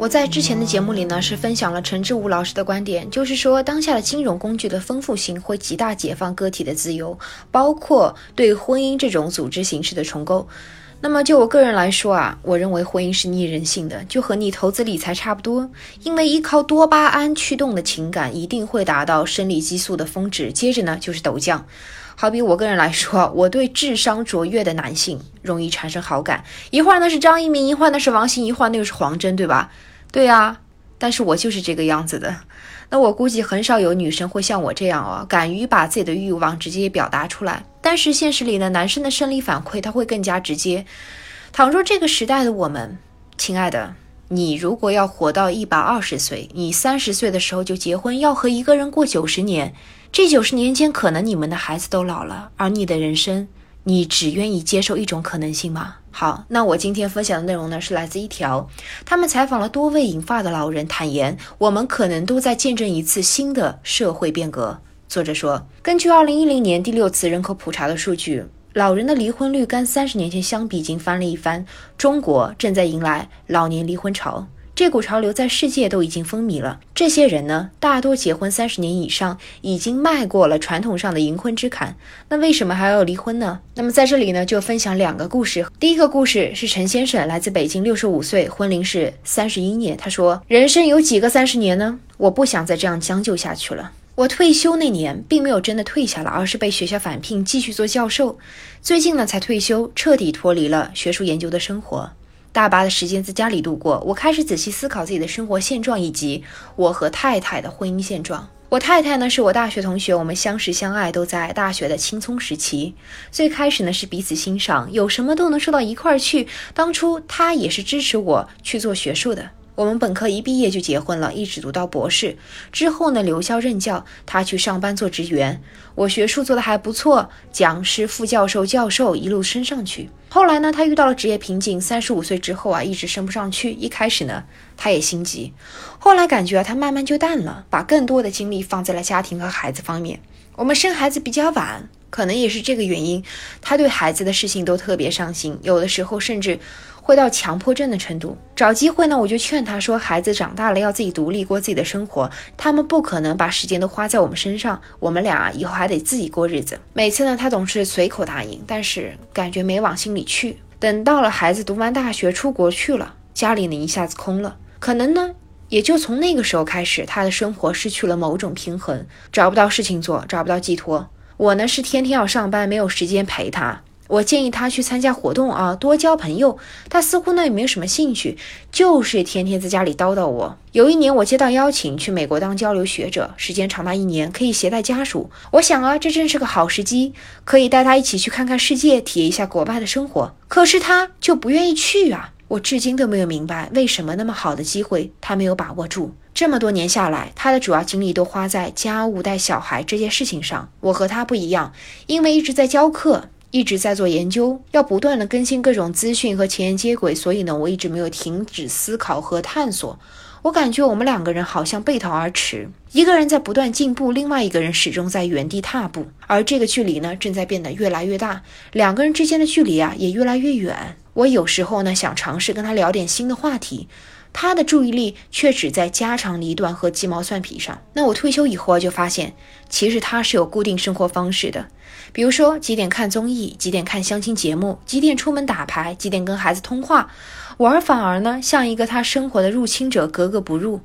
我在之前的节目里呢，是分享了陈志武老师的观点，就是说当下的金融工具的丰富性会极大解放个体的自由，包括对婚姻这种组织形式的重构。那么就我个人来说啊，我认为婚姻是逆人性的，就和你投资理财差不多，因为依靠多巴胺驱动的情感一定会达到生理激素的峰值，接着呢就是陡降。好比我个人来说，我对智商卓越的男性容易产生好感，一会儿呢是张一鸣，一会儿呢是王鑫，一会儿那又是黄峥，对吧？对呀，但是我就是这个样子的。那我估计很少有女生会像我这样哦，敢于把自己的欲望直接表达出来。但是现实里呢，男生的生理反馈他会更加直接。倘若这个时代的我们，亲爱的，你如果要活到一百二十岁，你三十岁的时候就结婚，要和一个人过九十年，这九十年间可能你们的孩子都老了，而你的人生，你只愿意接受一种可能性吗？好，那我今天分享的内容呢，是来自一条，他们采访了多位银发的老人，坦言我们可能都在见证一次新的社会变革。作者说，根据二零一零年第六次人口普查的数据，老人的离婚率跟三十年前相比已经翻了一番，中国正在迎来老年离婚潮。这股潮流在世界都已经风靡了。这些人呢，大多结婚三十年以上，已经迈过了传统上的银婚之坎。那为什么还要离婚呢？那么在这里呢，就分享两个故事。第一个故事是陈先生，来自北京，六十五岁，婚龄是三十一年。他说：“人生有几个三十年呢？我不想再这样将就下去了。我退休那年，并没有真的退下来，而是被学校返聘，继续做教授。最近呢，才退休，彻底脱离了学术研究的生活。”大把的时间在家里度过，我开始仔细思考自己的生活现状以及我和太太的婚姻现状。我太太呢是我大学同学，我们相识相爱都在大学的青葱时期。最开始呢是彼此欣赏，有什么都能说到一块儿去。当初她也是支持我去做学术的。我们本科一毕业就结婚了，一直读到博士之后呢，留校任教，他去上班做职员，我学术做的还不错，讲师、副教授、教授一路升上去。后来呢，他遇到了职业瓶颈，三十五岁之后啊，一直升不上去。一开始呢，他也心急，后来感觉啊，他慢慢就淡了，把更多的精力放在了家庭和孩子方面。我们生孩子比较晚，可能也是这个原因，他对孩子的事情都特别上心，有的时候甚至。会到强迫症的程度。找机会呢，我就劝他说：“孩子长大了要自己独立过自己的生活，他们不可能把时间都花在我们身上。我们俩以后还得自己过日子。”每次呢，他总是随口答应，但是感觉没往心里去。等到了孩子读完大学出国去了，家里呢一下子空了。可能呢，也就从那个时候开始，他的生活失去了某种平衡，找不到事情做，找不到寄托。我呢是天天要上班，没有时间陪他。我建议他去参加活动啊，多交朋友。他似乎呢也没有什么兴趣，就是天天在家里叨叨我。有一年我接到邀请去美国当交流学者，时间长达一年，可以携带家属。我想啊，这正是个好时机，可以带他一起去看看世界，体验一下国外的生活。可是他就不愿意去啊！我至今都没有明白为什么那么好的机会他没有把握住。这么多年下来，他的主要精力都花在家务、带小孩这件事情上。我和他不一样，因为一直在教课。一直在做研究，要不断的更新各种资讯和前沿接轨，所以呢，我一直没有停止思考和探索。我感觉我们两个人好像背道而驰，一个人在不断进步，另外一个人始终在原地踏步，而这个距离呢，正在变得越来越大，两个人之间的距离啊，也越来越远。我有时候呢，想尝试跟他聊点新的话题。他的注意力却只在家长里短和鸡毛蒜皮上。那我退休以后啊就发现，其实他是有固定生活方式的，比如说几点看综艺，几点看相亲节目，几点出门打牌，几点跟孩子通话。我儿反而呢，像一个他生活的入侵者，格格不入。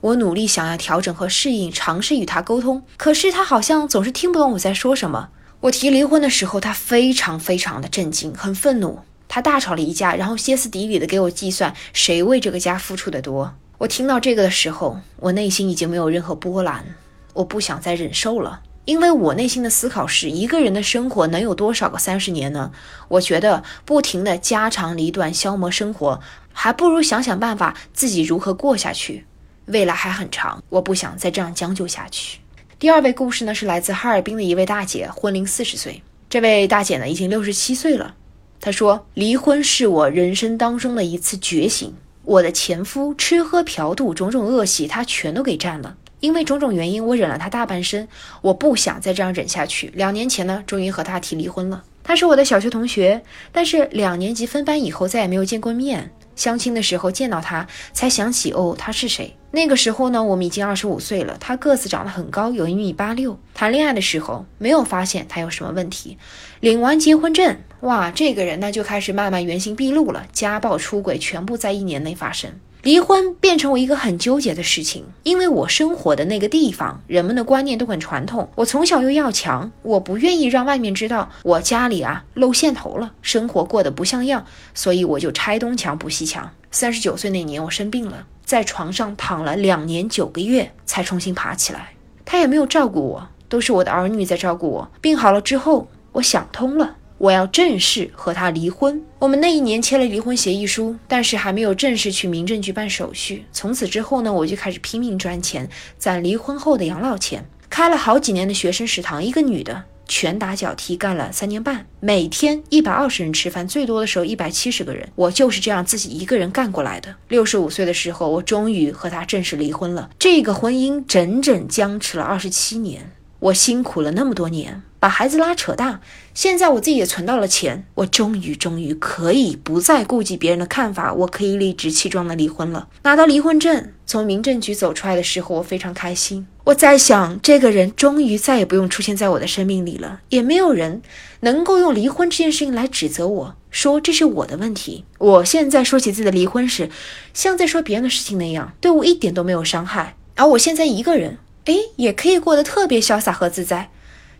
我努力想要调整和适应，尝试与他沟通，可是他好像总是听不懂我在说什么。我提离婚的时候，他非常非常的震惊，很愤怒。他大吵了一架，然后歇斯底里的给我计算谁为这个家付出的多。我听到这个的时候，我内心已经没有任何波澜，我不想再忍受了，因为我内心的思考是：一个人的生活能有多少个三十年呢？我觉得不停的家长里短消磨生活，还不如想想办法自己如何过下去。未来还很长，我不想再这样将就下去。第二位故事呢，是来自哈尔滨的一位大姐，婚龄四十岁，这位大姐呢已经六十七岁了。他说：“离婚是我人生当中的一次觉醒。我的前夫吃喝嫖赌种种恶习，他全都给占了。因为种种原因，我忍了他大半生，我不想再这样忍下去。两年前呢，终于和他提离婚了。他是我的小学同学，但是两年级分班以后再也没有见过面。”相亲的时候见到他，才想起哦，他是谁？那个时候呢，我们已经二十五岁了。他个子长得很高，有一米八六。谈恋爱的时候没有发现他有什么问题。领完结婚证，哇，这个人呢就开始慢慢原形毕露了，家暴、出轨全部在一年内发生。离婚变成我一个很纠结的事情，因为我生活的那个地方，人们的观念都很传统。我从小又要强，我不愿意让外面知道我家里啊露线头了，生活过得不像样，所以我就拆东墙补西墙。三十九岁那年，我生病了，在床上躺了两年九个月才重新爬起来。他也没有照顾我，都是我的儿女在照顾我。病好了之后，我想通了。我要正式和他离婚。我们那一年签了离婚协议书，但是还没有正式去民政局办手续。从此之后呢，我就开始拼命赚钱，攒离婚后的养老钱，开了好几年的学生食堂。一个女的拳打脚踢干了三年半，每天一百二十人吃饭，最多的时候一百七十个人。我就是这样自己一个人干过来的。六十五岁的时候，我终于和他正式离婚了。这个婚姻整整僵持了二十七年，我辛苦了那么多年。把孩子拉扯大，现在我自己也存到了钱，我终于终于可以不再顾及别人的看法，我可以理直气壮的离婚了。拿到离婚证，从民政局走出来的时候，我非常开心。我在想，这个人终于再也不用出现在我的生命里了，也没有人能够用离婚这件事情来指责我，说这是我的问题。我现在说起自己的离婚时，像在说别人的事情那样，对我一点都没有伤害。而我现在一个人，哎，也可以过得特别潇洒和自在。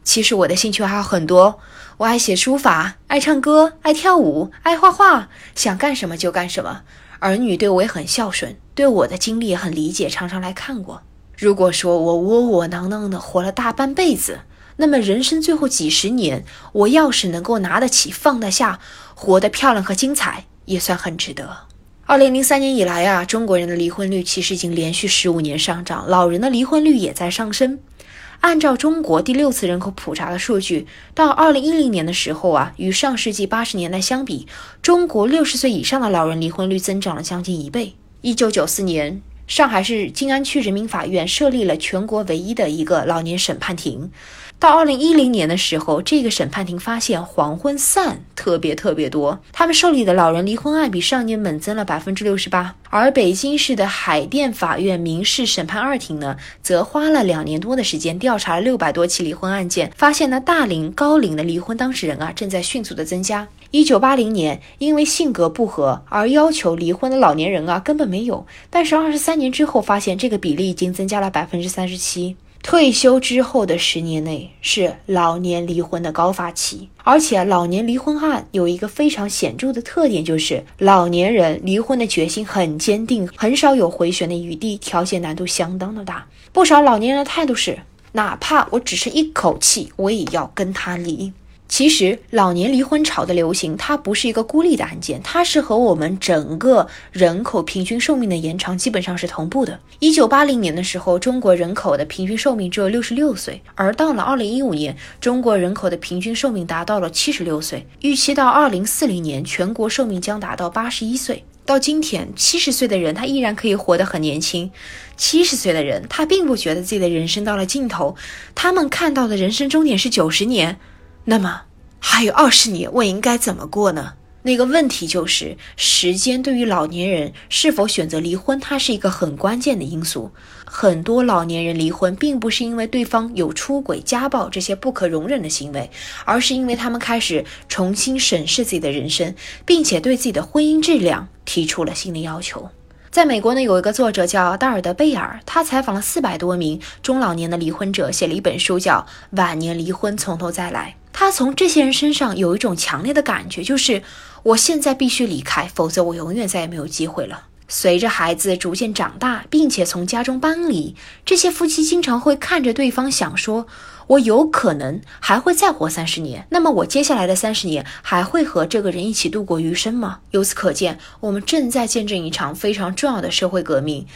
其实我的兴趣还有很多，我爱写书法，爱唱歌，爱跳舞，爱画画，想干什么就干什么。儿女对我也很孝顺，对我的经历也很理解，常常来看我。如果说我窝窝囊囊的活了大半辈子，那么人生最后几十年，我要是能够拿得起放得下，活得漂亮和精彩，也算很值得。二零零三年以来啊，中国人的离婚率其实已经连续十五年上涨，老人的离婚率也在上升。按照中国第六次人口普查的数据，到二零一零年的时候啊，与上世纪八十年代相比，中国六十岁以上的老人离婚率增长了将近一倍。一九九四年，上海市静安区人民法院设立了全国唯一的一个老年审判庭。到二零一零年的时候，这个审判庭发现黄昏散特别特别多，他们受理的老人离婚案比上年猛增了百分之六十八。而北京市的海淀法院民事审判二庭呢，则花了两年多的时间调查了六百多起离婚案件，发现呢大龄高龄的离婚当事人啊正在迅速的增加。一九八零年，因为性格不合而要求离婚的老年人啊根本没有，但是二十三年之后发现这个比例已经增加了百分之三十七。退休之后的十年内是老年离婚的高发期，而且老年离婚案有一个非常显著的特点，就是老年人离婚的决心很坚定，很少有回旋的余地，调解难度相当的大。不少老年人的态度是，哪怕我只是一口气，我也要跟他离。其实老年离婚潮的流行，它不是一个孤立的案件，它是和我们整个人口平均寿命的延长基本上是同步的。一九八零年的时候，中国人口的平均寿命只有六十六岁，而到了二零一五年，中国人口的平均寿命达到了七十六岁，预期到二零四零年，全国寿命将达到八十一岁。到今天，七十岁的人他依然可以活得很年轻，七十岁的人他并不觉得自己的人生到了尽头，他们看到的人生终点是九十年。那么还有二十年，我应该怎么过呢？那个问题就是，时间对于老年人是否选择离婚，它是一个很关键的因素。很多老年人离婚，并不是因为对方有出轨、家暴这些不可容忍的行为，而是因为他们开始重新审视自己的人生，并且对自己的婚姻质量提出了新的要求。在美国呢，有一个作者叫大尔德贝尔，他采访了四百多名中老年的离婚者，写了一本书，叫《晚年离婚从头再来》。他从这些人身上有一种强烈的感觉，就是我现在必须离开，否则我永远再也没有机会了。随着孩子逐渐长大，并且从家中搬离，这些夫妻经常会看着对方，想说：“我有可能还会再活三十年，那么我接下来的三十年还会和这个人一起度过余生吗？”由此可见，我们正在见证一场非常重要的社会革命。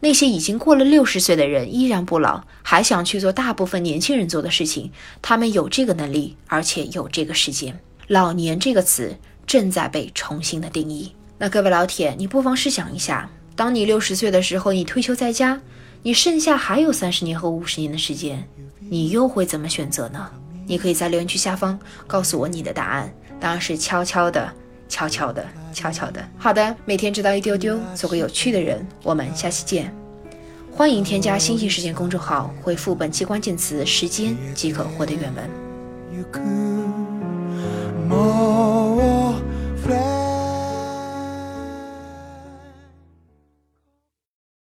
那些已经过了六十岁的人依然不老，还想去做大部分年轻人做的事情。他们有这个能力，而且有这个时间。老年这个词正在被重新的定义。那各位老铁，你不妨试想一下，当你六十岁的时候，你退休在家，你剩下还有三十年和五十年的时间，你又会怎么选择呢？你可以在留言区下方告诉我你的答案，当然是悄悄的、悄悄的、悄悄的。好的，每天知道一丢丢，做个有趣的人。我们下期见。欢迎添加“星星时间”公众号，回复本期关键词“时间”即可获得原文。